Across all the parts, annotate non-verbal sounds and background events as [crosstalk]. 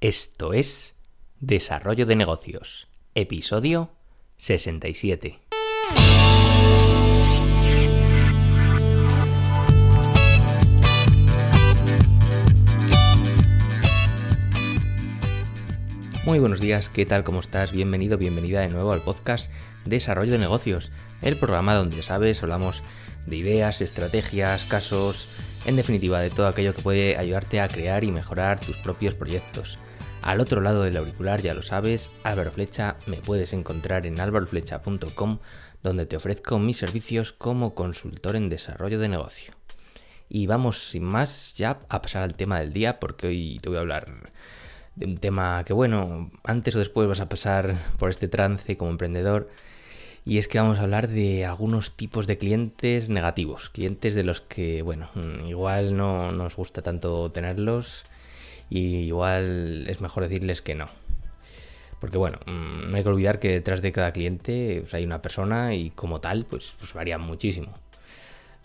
Esto es Desarrollo de Negocios, episodio 67. Muy buenos días, ¿qué tal? ¿Cómo estás? Bienvenido, bienvenida de nuevo al podcast Desarrollo de Negocios, el programa donde, sabes, hablamos de ideas, estrategias, casos, en definitiva de todo aquello que puede ayudarte a crear y mejorar tus propios proyectos. Al otro lado del auricular, ya lo sabes, Álvaro Flecha, me puedes encontrar en álvaroflecha.com, donde te ofrezco mis servicios como consultor en desarrollo de negocio. Y vamos sin más ya a pasar al tema del día, porque hoy te voy a hablar de un tema que bueno, antes o después vas a pasar por este trance como emprendedor. Y es que vamos a hablar de algunos tipos de clientes negativos, clientes de los que, bueno, mm, igual no nos gusta tanto tenerlos y igual es mejor decirles que no. Porque bueno, mm, no hay que olvidar que detrás de cada cliente pues, hay una persona y como tal, pues, pues varía muchísimo.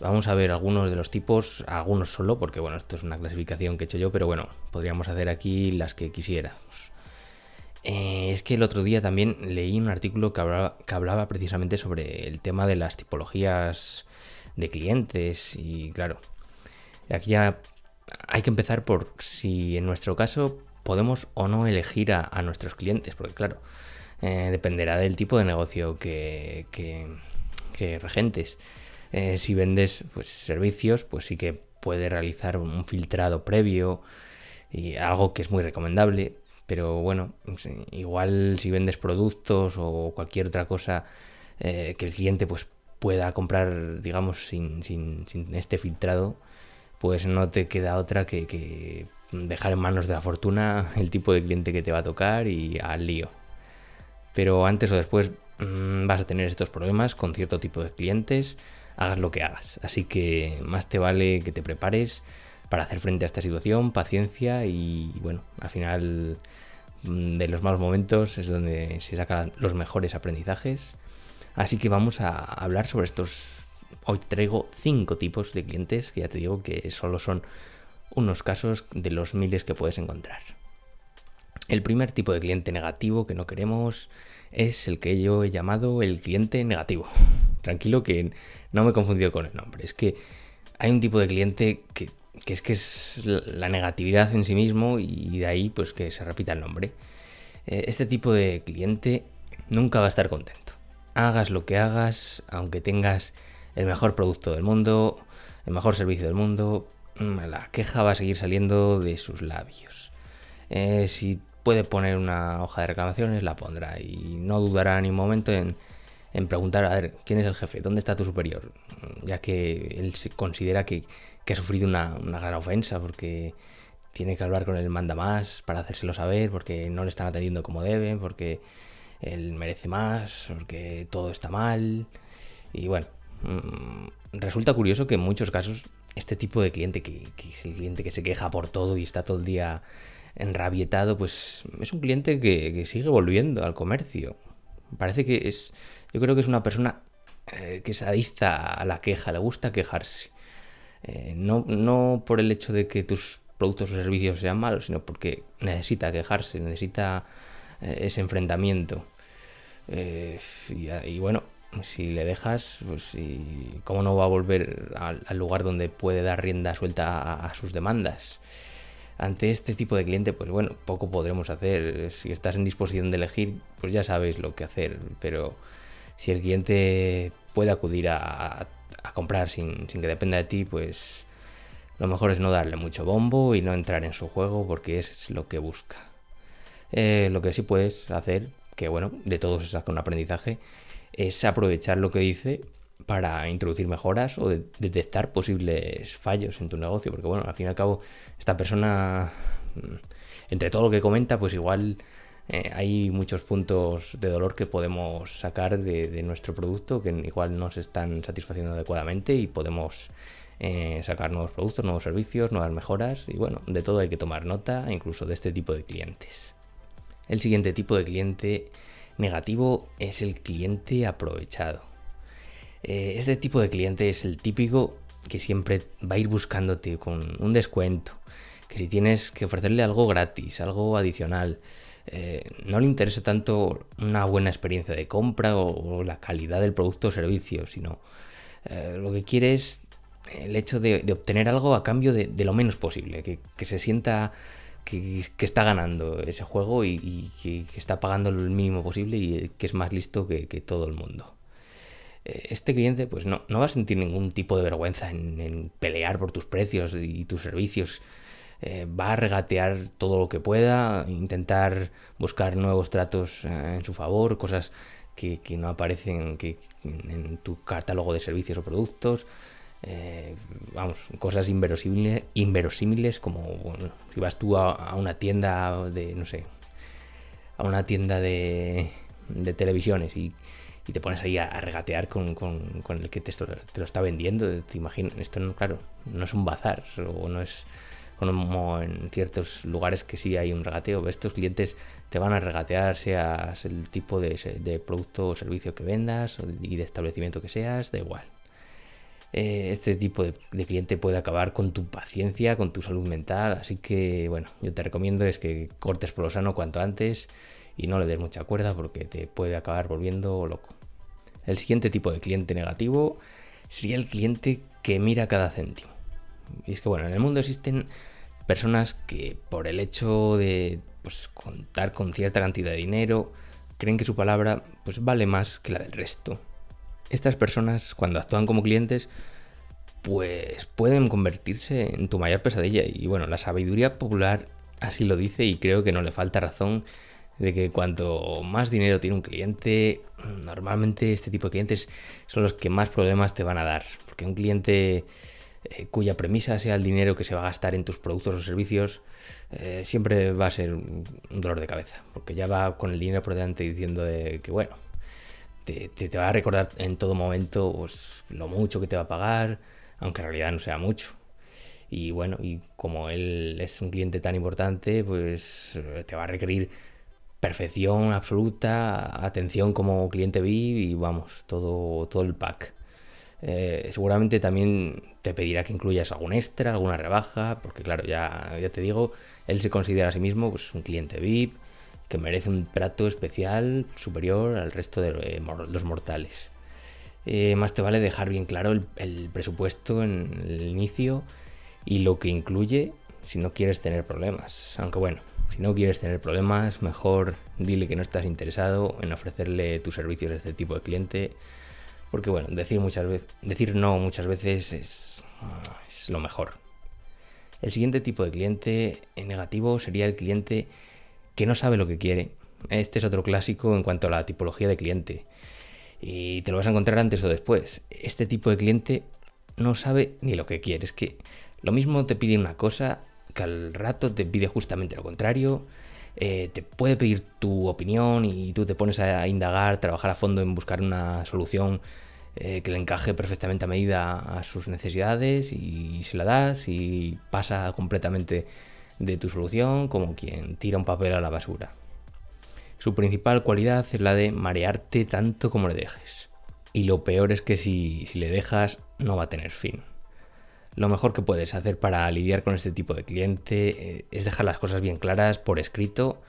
Vamos a ver algunos de los tipos, algunos solo, porque bueno, esto es una clasificación que he hecho yo, pero bueno, podríamos hacer aquí las que quisiéramos. Eh, es que el otro día también leí un artículo que hablaba, precisamente sobre el tema de las tipologías de clientes y claro, aquí ya hay que empezar por si en nuestro caso podemos o no elegir a, nuestros clientes, porque claro, eh, dependerá del tipo de negocio que regentes. Eh, si vendes pues, servicios, pues sí que puede realizar un filtrado previo y algo que es muy recomendable. Pero bueno, igual si vendes productos o cualquier otra cosa eh, que el cliente pues pueda comprar, digamos, sin, sin, sin, este filtrado, pues no te queda otra que, dejar en manos de la fortuna el tipo de cliente que te va a tocar y al lío. Pero antes o después mmm, vas a tener estos problemas con cierto tipo de clientes hagas lo que hagas. Así que más te vale que te prepares para hacer frente a esta situación, paciencia y bueno, al final mm, de los malos momentos es donde se sacan los mejores aprendizajes. Así que vamos a hablar sobre estos. Hoy traigo cinco tipos de clientes que ya te digo que solo son unos casos de los miles que puedes encontrar. El primer tipo de cliente negativo que no queremos es el que yo he llamado el cliente negativo. [laughs] Tranquilo que no me he confundido con el nombre. Es que hay un tipo de cliente que, es que es la negatividad en sí mismo y de ahí pues que se repita el nombre. Eh, este tipo de cliente nunca va a estar contento. Hagas lo que hagas, aunque tengas el mejor producto del mundo, el mejor servicio del mundo, mm, la queja va a seguir saliendo de sus labios. Eh, si puede poner una hoja de reclamaciones, la pondrá y no dudará ni un momento en en preguntar, a ver, ¿quién es el jefe? ¿Dónde está tu superior? Ya que él considera que, ha sufrido una, gran ofensa porque tiene que hablar con el manda más para hacérselo saber, porque no le están atendiendo como deben, porque él merece más, porque todo está mal. Y bueno, mm, resulta curioso que en muchos casos este tipo de cliente, que, es el cliente que se queja por todo y está todo el día enrabietado, pues es un cliente que, que sigue volviendo al comercio. Parece que es yo creo que es una persona eh, que se adicta a la queja, le gusta quejarse. Eh, no, no por el hecho de que tus productos o servicios sean malos, sino porque necesita quejarse, necesita eh, ese enfrentamiento. Y, bueno, si le dejas, pues ¿cómo no va a volver al, lugar donde puede dar rienda suelta a, sus demandas? Ante este tipo de cliente, pues bueno, poco podremos hacer. Si estás en disposición de elegir, pues ya sabes lo que hacer, pero si el cliente puede acudir a, comprar sin, que dependa de ti, pues lo mejor es no darle mucho bombo y no entrar en su juego porque es lo que busca. Eh, lo que sí puedes hacer, que bueno, de todo se saca un aprendizaje, es aprovechar lo que dice para introducir mejoras o detectar posibles fallos en tu negocio. Porque bueno, al fin y al cabo, esta persona, mm, entre todo lo que comenta, pues igual eh, hay muchos puntos de dolor que podemos sacar de, nuestro producto que igual no se están satisfaciendo adecuadamente y podemos eh, sacar nuevos productos, nuevos servicios, nuevas mejoras y bueno, de todo hay que tomar nota, incluso de este tipo de clientes. El siguiente tipo de cliente negativo es el cliente aprovechado. Eh, este tipo de cliente es el típico que siempre va a ir buscándote con un descuento, que si tienes que ofrecerle algo gratis, algo adicional, eh, no le interesa tanto una buena experiencia de compra o, la calidad del producto o servicio, sino eh, lo que quiere es el hecho de, obtener algo a cambio de, lo menos posible, que, se sienta que, está ganando ese juego y, que, está pagando lo mínimo posible y que es más listo que, todo el mundo. Eh, este cliente pues no, va a sentir ningún tipo de vergüenza en pelear por tus precios y tus servicios eh, va a regatear todo lo que pueda, intentar buscar nuevos tratos eh, en su favor, cosas que, no aparecen en tu catálogo de servicios o productos. Eh, vamos, cosas inverosímiles, inverosímiles como si vas tú a, una tienda de, no sé, a una tienda de, de televisiones y, te pones ahí a, regatear con, el que te, te, lo está vendiendo. Te imaginas, esto no, claro, no es un bazar o no es como en ciertos lugares que sí hay un regateo. Estos clientes te van a regatear, seas el tipo de, producto o servicio que vendas y de establecimiento que seas, da igual. Eh, este tipo de, cliente puede acabar con tu paciencia, con tu salud mental, así que bueno, yo te recomiendo es que cortes por lo sano cuanto antes y no le des mucha cuerda porque te puede acabar volviendo loco. El siguiente tipo de cliente negativo sería el cliente que mira cada céntimo. Y es que bueno, en el mundo existen personas que por el hecho de pues, contar con cierta cantidad de dinero, creen que su palabra pues, vale más que la del resto. Estas personas, cuando actúan como clientes, pues pueden convertirse en tu mayor pesadilla. Y bueno, la sabiduría popular así lo dice y creo que no le falta razón de que cuanto más dinero tiene un cliente, normalmente este tipo de clientes son los que más problemas te van a dar. Porque un cliente eh, cuya premisa sea el dinero que se va a gastar en tus productos o servicios, eh, siempre va a ser un dolor de cabeza, porque ya va con el dinero por delante diciendo de que, bueno, te, va a recordar en todo momento pues, lo mucho que te va a pagar, aunque en realidad no sea mucho. Y bueno, y como él es un cliente tan importante, pues eh, te va a requerir perfección absoluta, atención como cliente VIP y vamos, todo, todo el pack. Eh, seguramente también te pedirá que incluyas algún extra, alguna rebaja, porque claro, ya, ya te digo, él se considera a sí mismo pues, un cliente VIP que merece un trato especial superior al resto de eh, los mortales. Eh, más te vale dejar bien claro el, presupuesto en el inicio y lo que incluye si no quieres tener problemas. Aunque bueno, si no quieres tener problemas, mejor dile que no estás interesado en ofrecerle tus servicios a este tipo de cliente porque bueno, decir, muchas veces, decir no muchas veces es, es lo mejor. El siguiente tipo de cliente negativo sería el cliente que no sabe lo que quiere. Este es otro clásico en cuanto a la tipología de cliente. Y te lo vas a encontrar antes o después. Este tipo de cliente no sabe ni lo que quiere. Es que lo mismo te pide una cosa que al rato te pide justamente lo contrario. Eh, te puede pedir tu opinión y tú te pones a indagar, trabajar a fondo en buscar una solución eh, que le encaje perfectamente a medida a sus necesidades y se la das y pasa completamente de tu solución como quien tira un papel a la basura. Su principal cualidad es la de marearte tanto como le dejes. Y lo peor es que si, si le dejas no va a tener fin. Lo mejor que puedes hacer para lidiar con este tipo de cliente eh, es dejar las cosas bien claras por escrito,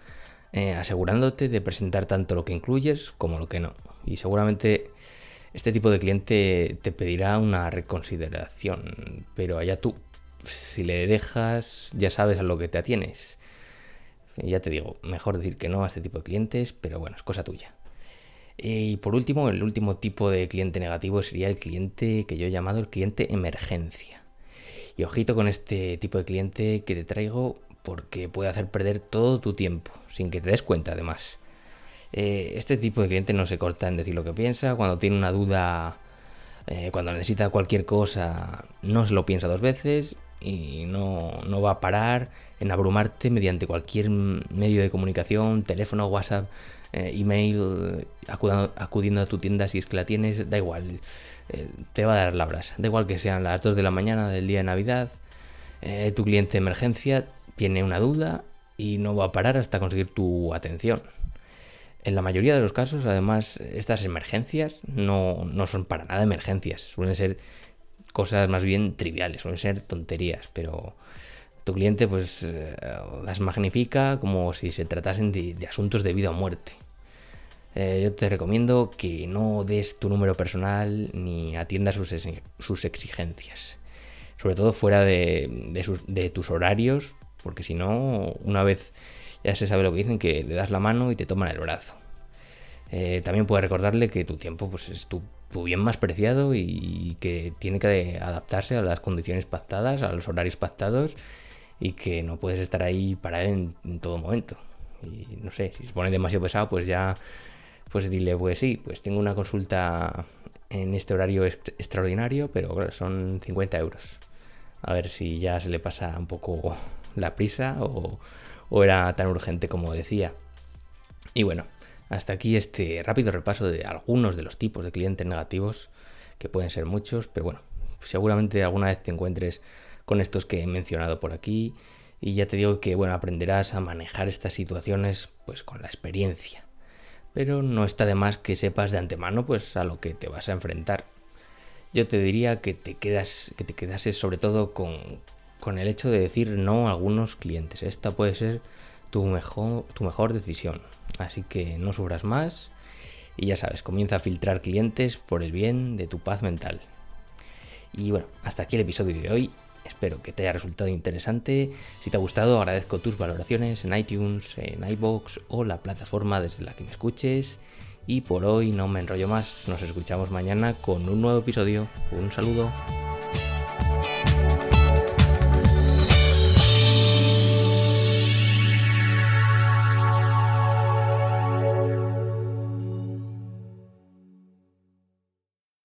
eh, asegurándote de presentar tanto lo que incluyes como lo que no. Y seguramente este tipo de cliente te pedirá una reconsideración, pero allá tú. Si le dejas, ya sabes a lo que te atienes. Ya te digo, mejor decir que no a este tipo de clientes, pero bueno, es cosa tuya. Y por último, el último tipo de cliente negativo sería el cliente que yo he llamado el cliente emergencia. Y ojito con este tipo de cliente que te traigo porque puede hacer perder todo tu tiempo, sin que te des cuenta además. Eh, este tipo de cliente no se corta en decir lo que piensa, cuando tiene una duda, eh, cuando necesita cualquier cosa, no se lo piensa dos veces y no, va a parar en abrumarte mediante cualquier medio de comunicación, teléfono, WhatsApp, eh, email, acudiendo a tu tienda si es que la tienes, da igual. Eh, te va a dar la brasa. Da igual que sean las 2 de la mañana del día de Navidad, eh, tu cliente de emergencia tiene una duda y no va a parar hasta conseguir tu atención. En la mayoría de los casos, además, estas emergencias no, no son para nada emergencias, suelen ser cosas más bien triviales, suelen ser tonterías, pero tu cliente pues eh, las magnifica como si se tratasen de, asuntos de vida o muerte. Eh, yo te recomiendo que no des tu número personal ni atiendas sus, sus exigencias. Sobre todo fuera de, de tus horarios, porque si no, una vez ya se sabe lo que dicen, que le das la mano y te toman el brazo. Eh, también puedes recordarle que tu tiempo pues, es tu, bien más preciado y que tiene que adaptarse a las condiciones pactadas, a los horarios pactados y que no puedes estar ahí para él en, todo momento. Y no sé, si se pone demasiado pesado, pues ya, pues dile, pues sí, pues tengo una consulta en este horario extraordinario, pero son 50 euros. A ver si ya se le pasa un poco la prisa o, o era tan urgente como decía. Y bueno, hasta aquí este rápido repaso de algunos de los tipos de clientes negativos, que pueden ser muchos, pero bueno, seguramente alguna vez te encuentres con estos que he mencionado por aquí y ya te digo que bueno, aprenderás a manejar estas situaciones pues con la experiencia. Pero no está de más que sepas de antemano pues a lo que te vas a enfrentar. Yo te diría que te quedas que te quedases sobre todo con, con el hecho de decir no a algunos clientes. Esta puede ser tu mejor, tu mejor decisión. Así que no sufras más y ya sabes, comienza a filtrar clientes por el bien de tu paz mental. Y bueno, hasta aquí el episodio de hoy. Espero que te haya resultado interesante. Si te ha gustado, agradezco tus valoraciones en iTunes, en iBox o la plataforma desde la que me escuches. Y por hoy no me enrollo más. Nos escuchamos mañana con un nuevo episodio. Un saludo.